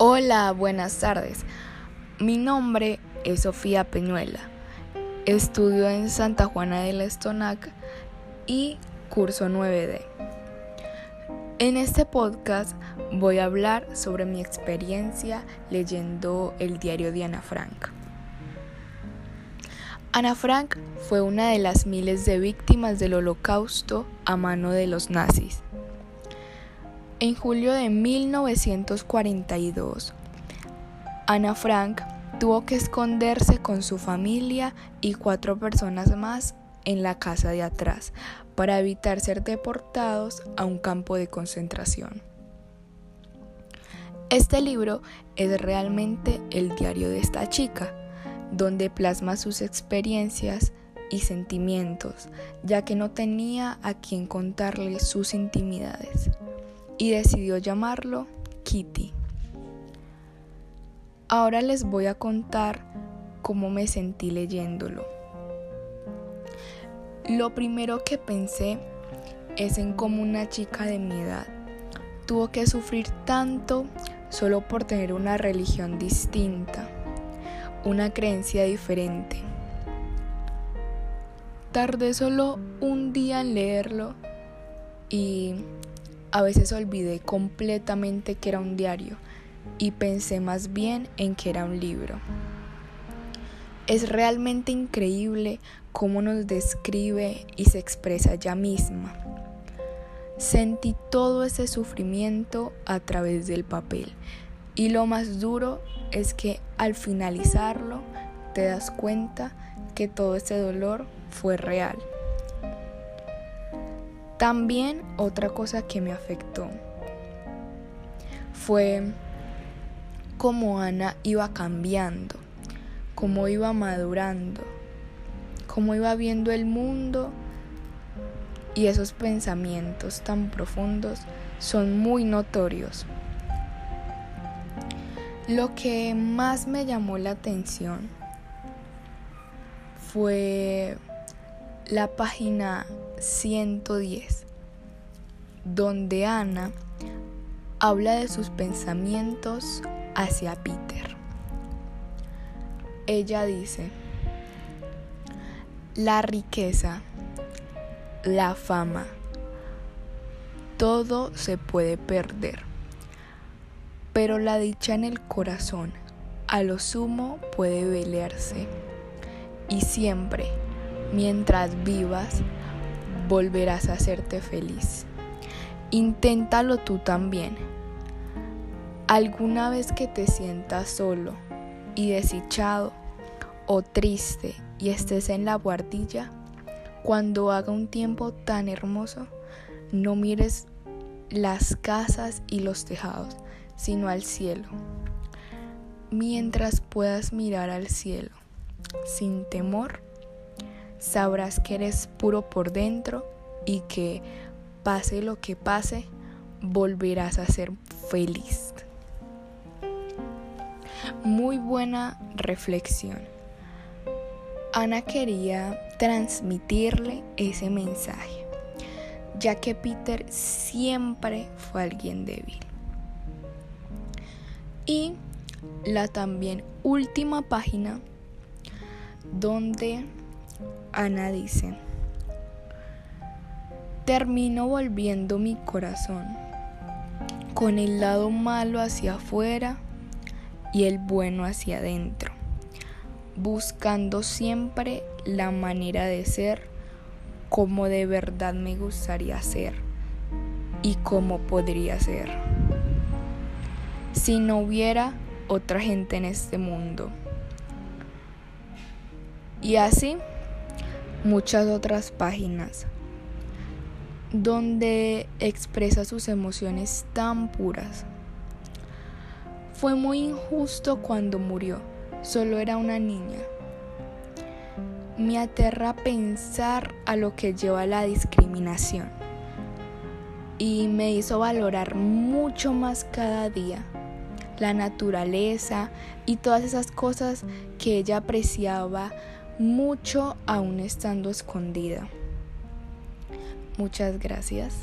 Hola, buenas tardes. Mi nombre es Sofía Peñuela. Estudio en Santa Juana de la Estonac y curso 9D. En este podcast voy a hablar sobre mi experiencia leyendo el diario de Ana Frank. Ana Frank fue una de las miles de víctimas del holocausto a mano de los nazis. En julio de 1942, Ana Frank tuvo que esconderse con su familia y cuatro personas más en la casa de atrás para evitar ser deportados a un campo de concentración. Este libro es realmente el diario de esta chica, donde plasma sus experiencias y sentimientos, ya que no tenía a quien contarle sus intimidades y decidió llamarlo Kitty. Ahora les voy a contar cómo me sentí leyéndolo. Lo primero que pensé es en cómo una chica de mi edad tuvo que sufrir tanto solo por tener una religión distinta, una creencia diferente. Tardé solo un día en leerlo y a veces olvidé completamente que era un diario y pensé más bien en que era un libro. Es realmente increíble cómo nos describe y se expresa ella misma. Sentí todo ese sufrimiento a través del papel y lo más duro es que al finalizarlo te das cuenta que todo ese dolor fue real. También otra cosa que me afectó fue cómo Ana iba cambiando, cómo iba madurando, cómo iba viendo el mundo y esos pensamientos tan profundos son muy notorios. Lo que más me llamó la atención fue la página 110, donde Ana habla de sus pensamientos hacia Peter. Ella dice, la riqueza, la fama, todo se puede perder, pero la dicha en el corazón a lo sumo puede velearse y siempre mientras vivas, volverás a hacerte feliz. Inténtalo tú también. Alguna vez que te sientas solo y desdichado o triste y estés en la guardilla, cuando haga un tiempo tan hermoso, no mires las casas y los tejados, sino al cielo. Mientras puedas mirar al cielo sin temor, sabrás que eres puro por dentro y que pase lo que pase, volverás a ser feliz. Muy buena reflexión. Ana quería transmitirle ese mensaje, ya que Peter siempre fue alguien débil. Y la también última página donde Ana dice, termino volviendo mi corazón con el lado malo hacia afuera y el bueno hacia adentro, buscando siempre la manera de ser como de verdad me gustaría ser y cómo podría ser si no hubiera otra gente en este mundo. Y así muchas otras páginas donde expresa sus emociones tan puras. Fue muy injusto cuando murió, solo era una niña. Me aterra pensar a lo que lleva la discriminación y me hizo valorar mucho más cada día la naturaleza y todas esas cosas que ella apreciaba mucho aún estando escondida. Muchas gracias.